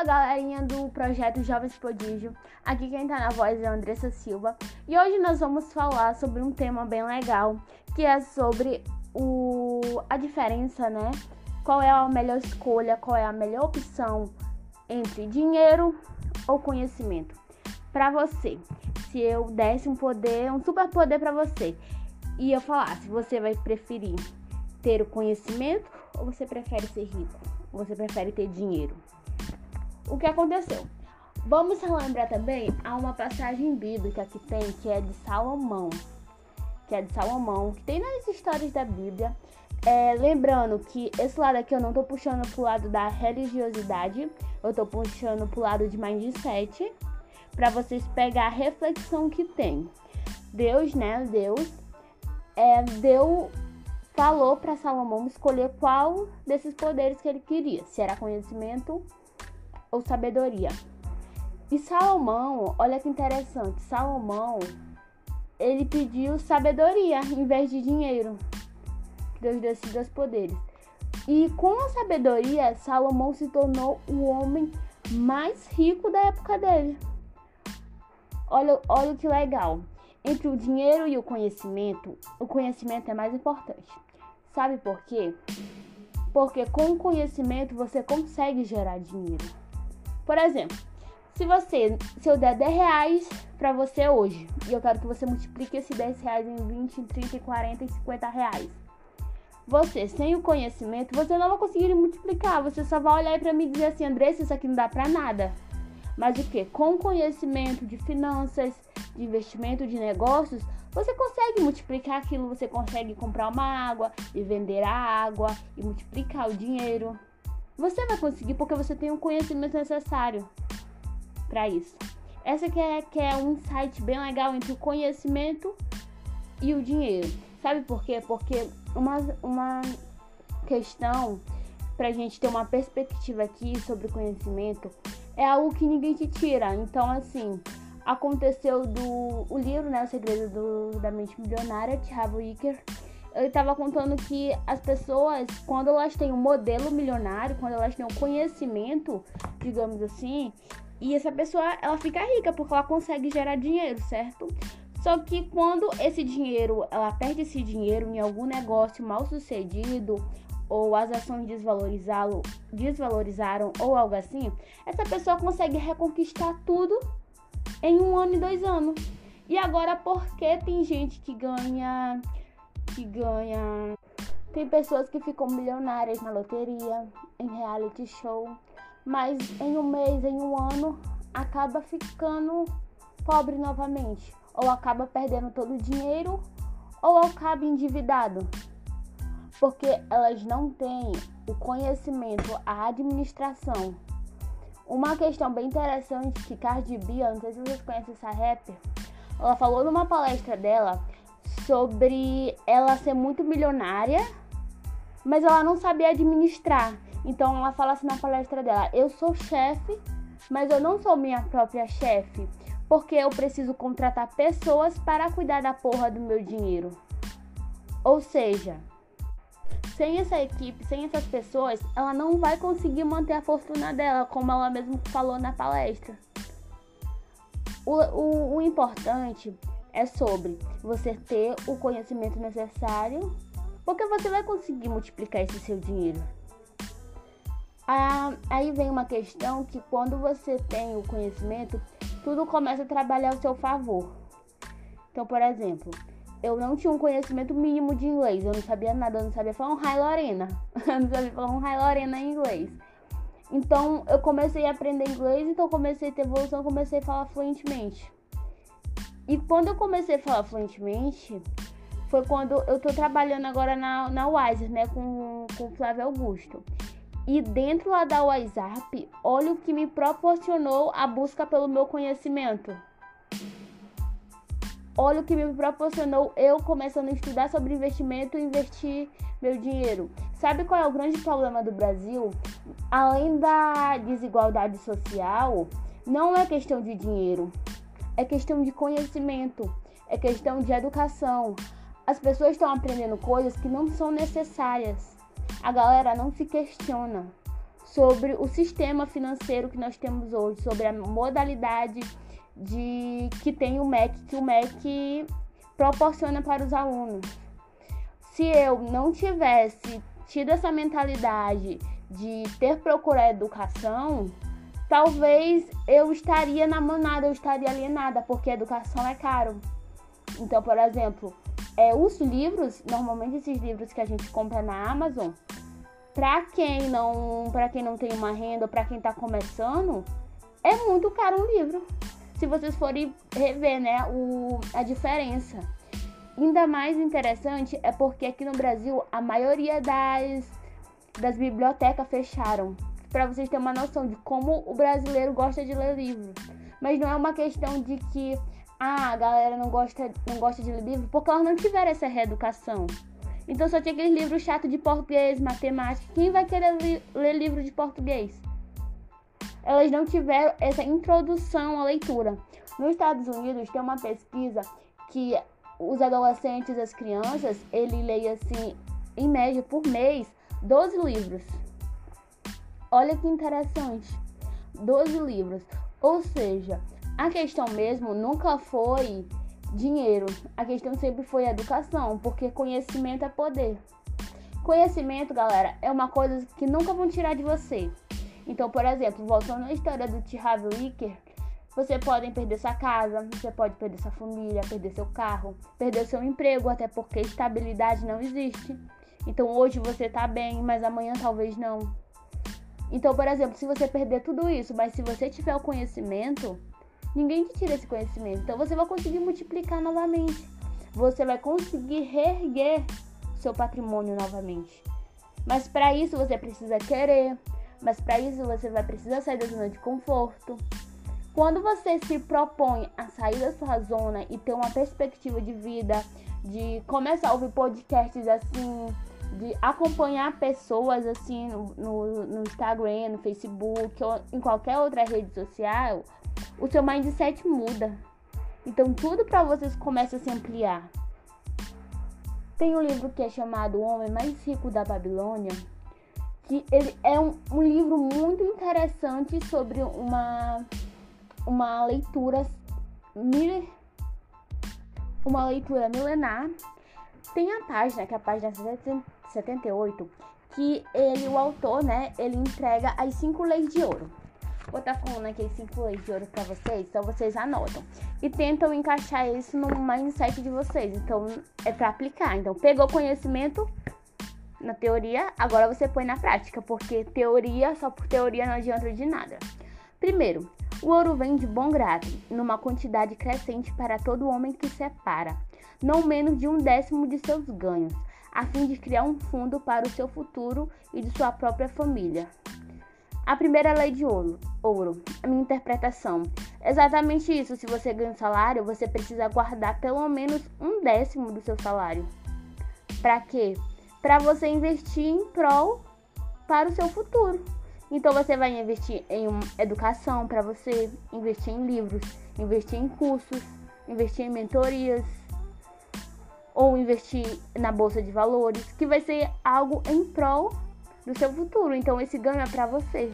Fala galerinha do projeto Jovens Prodígio, aqui quem tá na voz é a Andressa Silva e hoje nós vamos falar sobre um tema bem legal que é sobre o, a diferença, né? Qual é a melhor escolha, qual é a melhor opção entre dinheiro ou conhecimento para você. Se eu desse um poder, um super poder para você e eu falasse, você vai preferir ter o conhecimento ou você prefere ser rico? Você prefere ter dinheiro? O que aconteceu? Vamos relembrar também a uma passagem bíblica que tem, que é de Salomão. Que é de Salomão, que tem nas histórias da Bíblia. É, lembrando que esse lado aqui eu não tô puxando pro lado da religiosidade, eu tô puxando pro lado de mindset, para vocês pegar a reflexão que tem. Deus, né? Deus é, deu, falou para Salomão escolher qual desses poderes que ele queria, se era conhecimento ou sabedoria. E Salomão, olha que interessante, Salomão, ele pediu sabedoria em vez de dinheiro. Deus deu esses dois poderes. E com a sabedoria, Salomão se tornou o homem mais rico da época dele. Olha, olha que legal. Entre o dinheiro e o conhecimento, o conhecimento é mais importante. Sabe por quê? Porque com o conhecimento você consegue gerar dinheiro. Por exemplo, se você, se eu der 10 reais para você hoje, e eu quero que você multiplique esse 10 reais em 20, 30, 40 e 50 reais. Você, sem o conhecimento, você não vai conseguir multiplicar. Você só vai olhar para mim e dizer assim, Andressa, isso aqui não dá para nada. Mas o que? Com conhecimento de finanças, de investimento, de negócios, você consegue multiplicar aquilo, você consegue comprar uma água e vender a água e multiplicar o dinheiro. Você vai conseguir porque você tem o conhecimento necessário para isso. Essa que é, que é um insight bem legal entre o conhecimento e o dinheiro. Sabe por quê? Porque uma, uma questão para gente ter uma perspectiva aqui sobre conhecimento é algo que ninguém te tira. Então, assim, aconteceu do o livro, né, O Segredo do, da Mente Milionária, de Harvey Wicker. Ele estava contando que as pessoas, quando elas têm um modelo milionário, quando elas têm um conhecimento, digamos assim, e essa pessoa, ela fica rica porque ela consegue gerar dinheiro, certo? Só que quando esse dinheiro, ela perde esse dinheiro em algum negócio mal sucedido, ou as ações desvalorizá-lo, desvalorizaram ou algo assim, essa pessoa consegue reconquistar tudo em um ano e dois anos. E agora, por que tem gente que ganha. Que ganha. Tem pessoas que ficam milionárias na loteria, em reality show, mas em um mês, em um ano, acaba ficando pobre novamente. Ou acaba perdendo todo o dinheiro, ou acaba endividado. Porque elas não têm o conhecimento, a administração uma questão bem interessante que Cardi B, não sei se vocês conhecem essa rapper, ela falou numa palestra dela sobre ela ser muito milionária, mas ela não sabia administrar. Então ela fala assim na palestra dela: Eu sou chefe, mas eu não sou minha própria chefe, porque eu preciso contratar pessoas para cuidar da porra do meu dinheiro. Ou seja, sem essa equipe, sem essas pessoas, ela não vai conseguir manter a fortuna dela, como ela mesmo falou na palestra. O, o, o importante é sobre você ter o conhecimento necessário, porque você vai conseguir multiplicar esse seu dinheiro. Ah, aí vem uma questão que quando você tem o conhecimento, tudo começa a trabalhar ao seu favor. Então, por exemplo, eu não tinha um conhecimento mínimo de inglês. Eu não sabia nada, eu não sabia falar um Hi Lorena. eu não sabia falar um Hi Lorena em inglês. Então eu comecei a aprender inglês, então comecei a ter evolução, comecei a falar fluentemente. E quando eu comecei a falar fluentemente, foi quando eu tô trabalhando agora na, na Wiser, né, com, com o Flávio Augusto. E dentro lá da WhatsApp, olha o que me proporcionou a busca pelo meu conhecimento. Olha o que me proporcionou eu começando a estudar sobre investimento e investir meu dinheiro. Sabe qual é o grande problema do Brasil? Além da desigualdade social, não é questão de dinheiro, é questão de conhecimento, é questão de educação. As pessoas estão aprendendo coisas que não são necessárias. A galera não se questiona sobre o sistema financeiro que nós temos hoje, sobre a modalidade de que tem o MEC, que o MEC proporciona para os alunos. Se eu não tivesse tido essa mentalidade de ter procurado educação, talvez eu estaria na manada, eu estaria alienada, porque educação é caro. Então, por exemplo, é, os livros, normalmente esses livros que a gente compra na Amazon, para quem não, para quem não tem uma renda, para quem está começando, é muito caro um livro. Se vocês forem rever, né, o, a diferença. Ainda mais interessante é porque aqui no Brasil a maioria das, das bibliotecas fecharam. Para vocês terem uma noção de como o brasileiro gosta de ler livro. Mas não é uma questão de que ah, a galera não gosta, não gosta de ler livro porque elas não tiveram essa reeducação. Então só tinha aqueles livros chatos de português, matemática. Quem vai querer li ler livro de português? Elas não tiveram essa introdução à leitura. Nos Estados Unidos tem uma pesquisa que os adolescentes, as crianças, ele leia assim, em média por mês, 12 livros. Olha que interessante. 12 livros. Ou seja, a questão mesmo nunca foi dinheiro. A questão sempre foi educação, porque conhecimento é poder. Conhecimento, galera, é uma coisa que nunca vão tirar de você. Então, por exemplo, voltando à história do T. Harvey Wicker, você pode perder sua casa, você pode perder sua família, perder seu carro, perder seu emprego, até porque estabilidade não existe. Então, hoje você tá bem, mas amanhã talvez não. Então, por exemplo, se você perder tudo isso, mas se você tiver o conhecimento, Ninguém te tira esse conhecimento. Então você vai conseguir multiplicar novamente. Você vai conseguir reerguer seu patrimônio novamente. Mas para isso você precisa querer. Mas para isso você vai precisar sair da zona de conforto. Quando você se propõe a sair da sua zona e ter uma perspectiva de vida, de começar a ouvir podcasts assim, de acompanhar pessoas assim no, no, no Instagram, no Facebook ou em qualquer outra rede social, o seu mindset muda. Então tudo para vocês começa a se ampliar. Tem um livro que é chamado O Homem Mais Rico da Babilônia, que ele é um, um livro muito interessante sobre uma uma leitura uma leitura milenar. Tem a página, que é a página 78, que ele, o autor, né, ele entrega as cinco leis de ouro. Vou estar tá falando aqui cinco leis de ouro para vocês, então vocês anotam. E tentam encaixar isso no mindset de vocês. Então, é para aplicar. Então, pegou conhecimento na teoria, agora você põe na prática, porque teoria, só por teoria não adianta de nada. Primeiro, o ouro vem de bom grado, numa quantidade crescente para todo homem que separa, não menos de um décimo de seus ganhos, a fim de criar um fundo para o seu futuro e de sua própria família. A primeira lei de ouro, ouro, a minha interpretação. Exatamente isso. Se você ganha um salário, você precisa guardar pelo menos um décimo do seu salário. Para quê? Para você investir em prol para o seu futuro. Então você vai investir em educação para você, investir em livros, investir em cursos, investir em mentorias ou investir na bolsa de valores, que vai ser algo em prol do seu futuro. Então esse ganho é para você.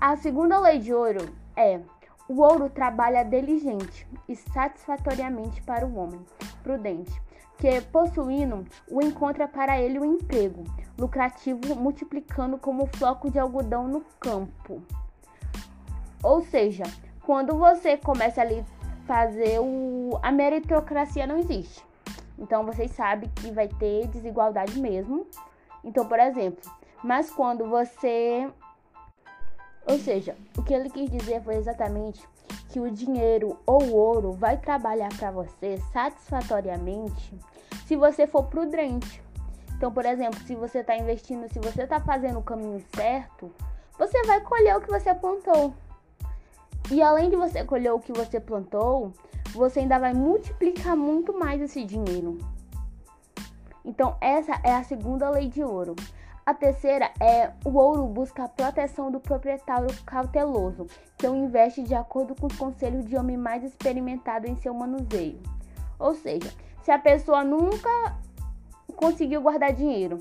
A segunda lei de ouro é: o ouro trabalha diligente e satisfatoriamente para o homem prudente, que possuindo o encontra para ele um emprego lucrativo, multiplicando como floco de algodão no campo. Ou seja, quando você começa ali fazer o a meritocracia não existe. Então vocês sabem que vai ter desigualdade mesmo então, por exemplo, mas quando você. Ou seja, o que ele quis dizer foi exatamente que o dinheiro ou o ouro vai trabalhar para você satisfatoriamente se você for prudente. Então, por exemplo, se você está investindo, se você está fazendo o caminho certo, você vai colher o que você plantou. E além de você colher o que você plantou, você ainda vai multiplicar muito mais esse dinheiro. Então, essa é a segunda lei de ouro. A terceira é o ouro busca a proteção do proprietário cauteloso, então investe de acordo com os conselhos de homem mais experimentado em seu manuseio. Ou seja, se a pessoa nunca conseguiu guardar dinheiro,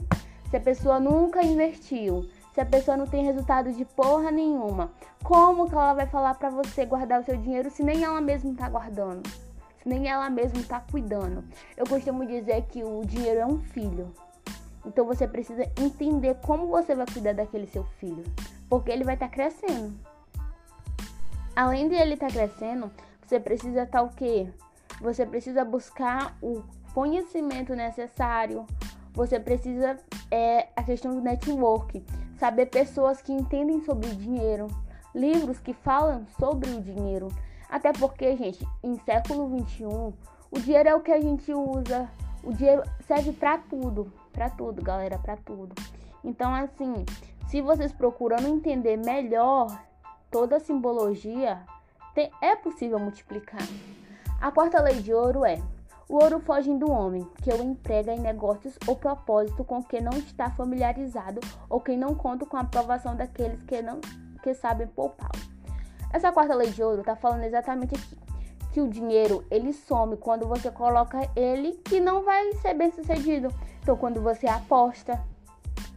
se a pessoa nunca investiu, Se a pessoa não tem resultado de porra nenhuma, como que ela vai falar para você guardar o seu dinheiro se nem ela mesma tá guardando? Se nem ela mesma tá cuidando? Eu costumo dizer que o dinheiro é um filho. Então você precisa entender como você vai cuidar daquele seu filho, porque ele vai estar tá crescendo. Além de ele estar tá crescendo, você precisa estar tá o quê? Você precisa buscar o conhecimento necessário. Você precisa é a questão do network, saber pessoas que entendem sobre dinheiro, livros que falam sobre o dinheiro. Até porque, gente, em século 21, o dinheiro é o que a gente usa. O dinheiro serve para tudo, para tudo, galera, para tudo. Então, assim, se vocês procurando entender melhor toda a simbologia, tem, é possível multiplicar. A quarta lei de ouro é: o ouro foge do homem, que o emprega em negócios ou propósito com quem não está familiarizado ou quem não conta com a aprovação daqueles que não que sabem poupá-lo. Essa quarta lei de ouro está falando exatamente aqui que o dinheiro ele some quando você coloca ele que não vai ser bem sucedido. Então, quando você aposta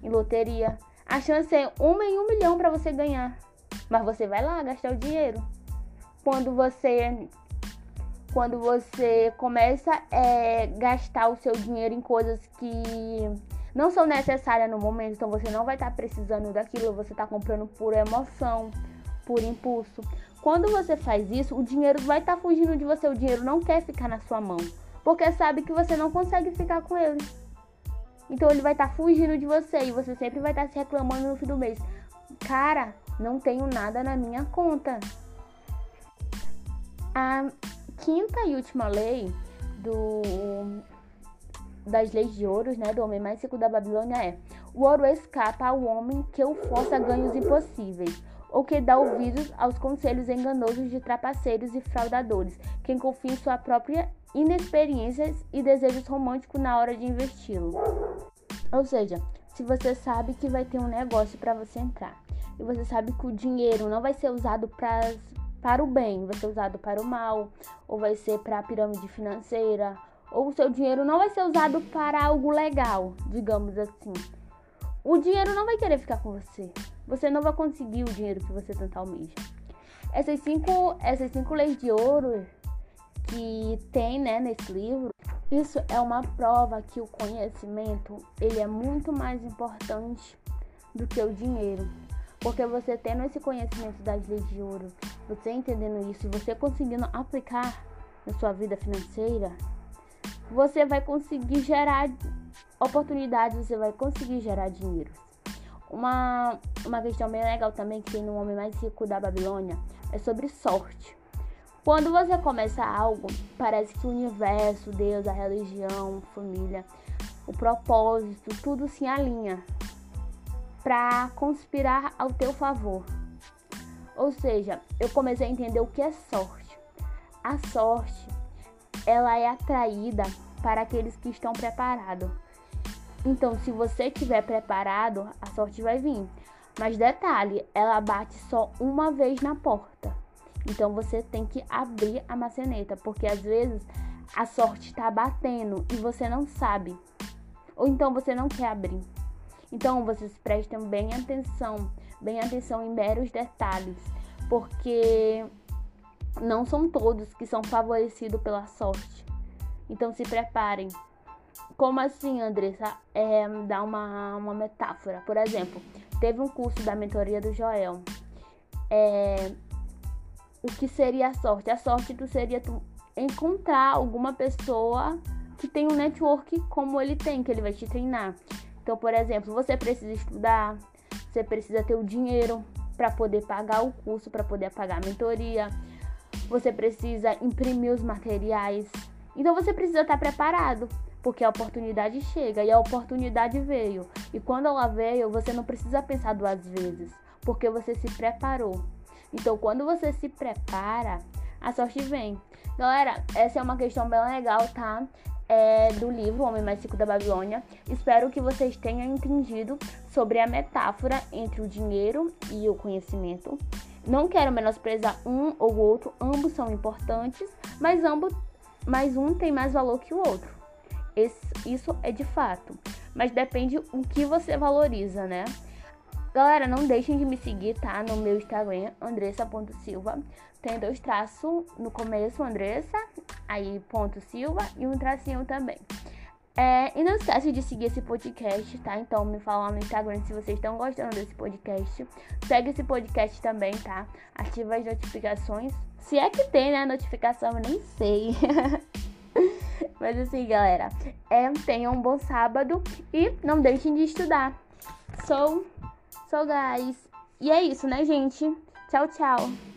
em loteria, a chance é uma em um milhão para você ganhar, mas você vai lá gastar o dinheiro. Quando você quando você começa a é, gastar o seu dinheiro em coisas que não são necessárias no momento, então você não vai estar tá precisando daquilo, você está comprando por emoção, por impulso. Quando você faz isso, o dinheiro vai estar tá fugindo de você, o dinheiro não quer ficar na sua mão, porque sabe que você não consegue ficar com ele. Então ele vai estar tá fugindo de você e você sempre vai estar tá se reclamando no fim do mês. Cara, não tenho nada na minha conta. A quinta e última lei do, das leis de ouros, né, do homem mais rico da Babilônia é: o ouro escapa ao homem que o força a ganhos impossíveis, ou que dá ouvidos aos conselhos enganosos de trapaceiros e fraudadores, quem confia em sua própria inexperiência e desejos românticos na hora de investi-lo. Ou seja, se você sabe que vai ter um negócio para você entrar e você sabe que o dinheiro não vai ser usado para para o bem, vai ser usado para o mal, ou vai ser para a pirâmide financeira, ou o seu dinheiro não vai ser usado para algo legal, digamos assim. O dinheiro não vai querer ficar com você. Você não vai conseguir o dinheiro que você tanto almeja. Essas cinco, essas cinco leis de ouro que tem né, nesse livro, isso é uma prova que o conhecimento ele é muito mais importante do que o dinheiro. Porque você tendo esse conhecimento das leis de ouro, você entendendo isso você conseguindo aplicar na sua vida financeira, você vai conseguir gerar oportunidades, você vai conseguir gerar dinheiro. Uma, uma questão bem legal também que tem no Homem Mais Rico da Babilônia é sobre sorte. Quando você começa algo, parece que o universo, Deus, a religião, família, o propósito, tudo se alinha para conspirar ao teu favor. Ou seja, eu comecei a entender o que é sorte. A sorte, ela é atraída para aqueles que estão preparados. Então, se você estiver preparado, a sorte vai vir. Mas detalhe, ela bate só uma vez na porta. Então você tem que abrir a maçaneta, porque às vezes a sorte está batendo e você não sabe. Ou então você não quer abrir. Então vocês prestem bem atenção, bem atenção em meros detalhes, porque não são todos que são favorecidos pela sorte. Então se preparem. Como assim, Andressa? É, dá uma, uma metáfora. Por exemplo, teve um curso da mentoria do Joel. É, o que seria a sorte? A sorte tu seria tu encontrar alguma pessoa que tem um network como ele tem, que ele vai te treinar. Então, por exemplo, você precisa estudar, você precisa ter o dinheiro para poder pagar o curso, para poder pagar a mentoria. Você precisa imprimir os materiais. Então você precisa estar preparado, porque a oportunidade chega e a oportunidade veio. E quando ela veio, você não precisa pensar duas vezes, porque você se preparou. Então, quando você se prepara, a sorte vem. Galera, essa é uma questão bem legal, tá? é, do livro Homem Mais Rico da Babilônia. Espero que vocês tenham entendido sobre a metáfora entre o dinheiro e o conhecimento. Não quero menosprezar um ou outro, ambos são importantes, mas ambos, mas um tem mais valor que o outro. Esse, isso é de fato, mas depende o que você valoriza, né? Galera, não deixem de me seguir, tá? No meu Instagram, andressa.silva. Tem dois traços no começo, Andressa, aí ponto Silva e um tracinho também. É, e não esquece de seguir esse podcast, tá? Então me fala no Instagram se vocês estão gostando desse podcast. Segue esse podcast também, tá? Ativa as notificações. Se é que tem, né? Notificação, eu nem sei. Mas assim, galera, é, tenham um bom sábado e não deixem de estudar. Sou, sou guys. E é isso, né, gente? Tchau, tchau.